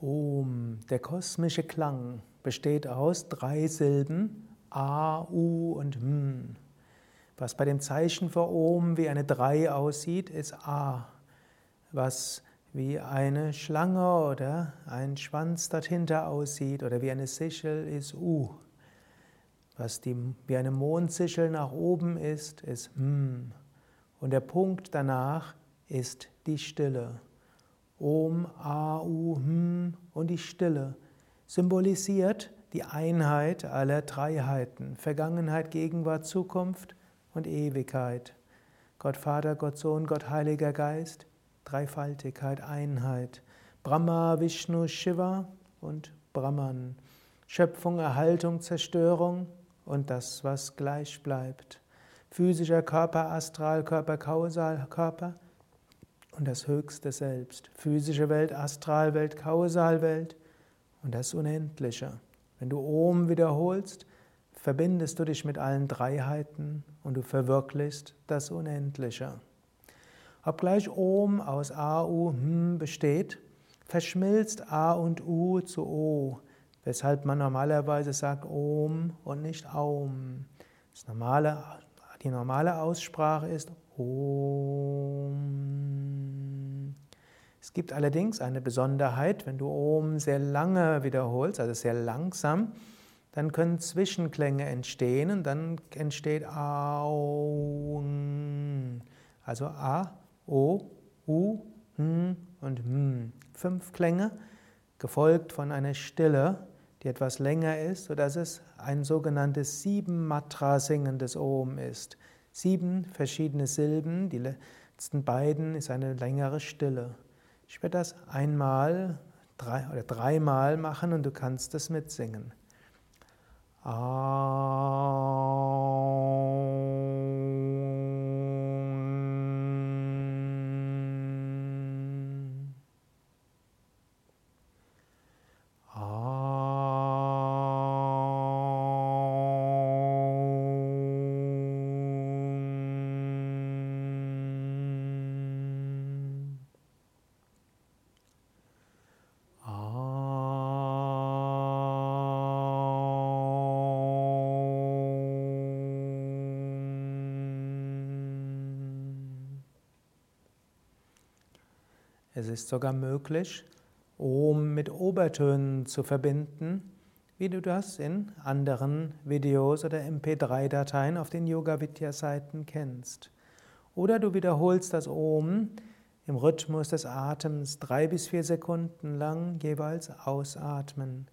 Om, der kosmische Klang, besteht aus drei Silben A, U und M. Was bei dem Zeichen für Om wie eine 3 aussieht, ist A. Was wie eine Schlange oder ein Schwanz dahinter aussieht oder wie eine Sichel, ist U. Was die, wie eine Mondsichel nach oben ist, ist M. Und der Punkt danach ist die Stille. Om, A, U, Hm und die Stille symbolisiert die Einheit aller Dreiheiten, Vergangenheit, Gegenwart, Zukunft und Ewigkeit. Gott Vater, Gott Sohn, Gott Heiliger Geist, Dreifaltigkeit, Einheit. Brahma, Vishnu, Shiva und Brahman. Schöpfung, Erhaltung, Zerstörung und das, was gleich bleibt. Physischer Körper, Astralkörper, Kausalkörper und das höchste Selbst. Physische Welt, Astralwelt, Kausalwelt und das Unendliche. Wenn du Om wiederholst, verbindest du dich mit allen Dreiheiten und du verwirklichst das Unendliche. Obgleich Om aus A, U, Hm besteht, verschmilzt A und U zu O, weshalb man normalerweise sagt Om und nicht Aum. Das normale, die normale Aussprache ist Om. Es gibt allerdings eine Besonderheit, wenn du Om sehr lange wiederholst, also sehr langsam, dann können Zwischenklänge entstehen und dann entsteht Aum. Also A, O, U, N und M. Fünf Klänge, gefolgt von einer Stille, die etwas länger ist, sodass es ein sogenanntes Sieben-Matra singendes Om ist. Sieben verschiedene Silben, die letzten beiden ist eine längere Stille. Ich werde das einmal drei, oder dreimal machen und du kannst es mitsingen. Es ist sogar möglich, Om mit Obertönen zu verbinden, wie du das in anderen Videos oder MP3-Dateien auf den Yoga Vidya Seiten kennst. Oder du wiederholst das Om im Rhythmus des Atems drei bis vier Sekunden lang jeweils ausatmen.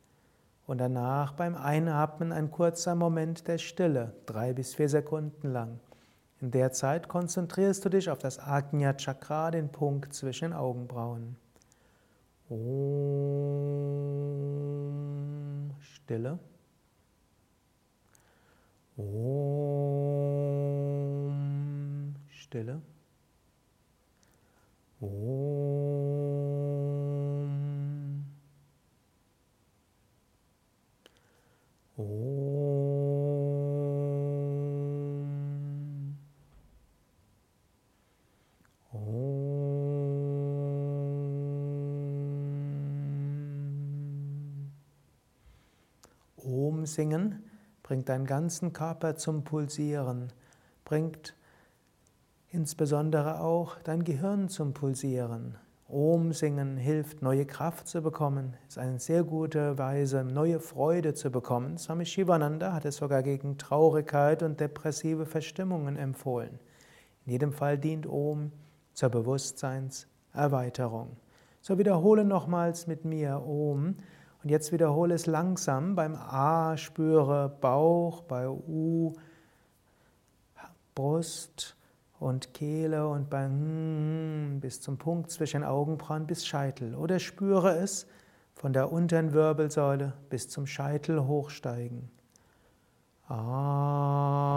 Und danach beim Einatmen ein kurzer Moment der Stille, drei bis vier Sekunden lang. In der Zeit konzentrierst du dich auf das Ajna Chakra, den Punkt zwischen den Augenbrauen. Om Stille. Om Stille. Om. Singen bringt deinen ganzen Körper zum Pulsieren, bringt insbesondere auch dein Gehirn zum Pulsieren. Om singen hilft, neue Kraft zu bekommen, ist eine sehr gute Weise, neue Freude zu bekommen. Swami Shivananda hat es sogar gegen Traurigkeit und depressive Verstimmungen empfohlen. In jedem Fall dient Om zur Bewusstseinserweiterung. So wiederhole nochmals mit mir Om und jetzt wiederhole es langsam. Beim A spüre Bauch, bei U Brust und Kehle und bei N bis zum Punkt zwischen Augenbrauen bis Scheitel. Oder spüre es von der unteren Wirbelsäule bis zum Scheitel hochsteigen. Ah.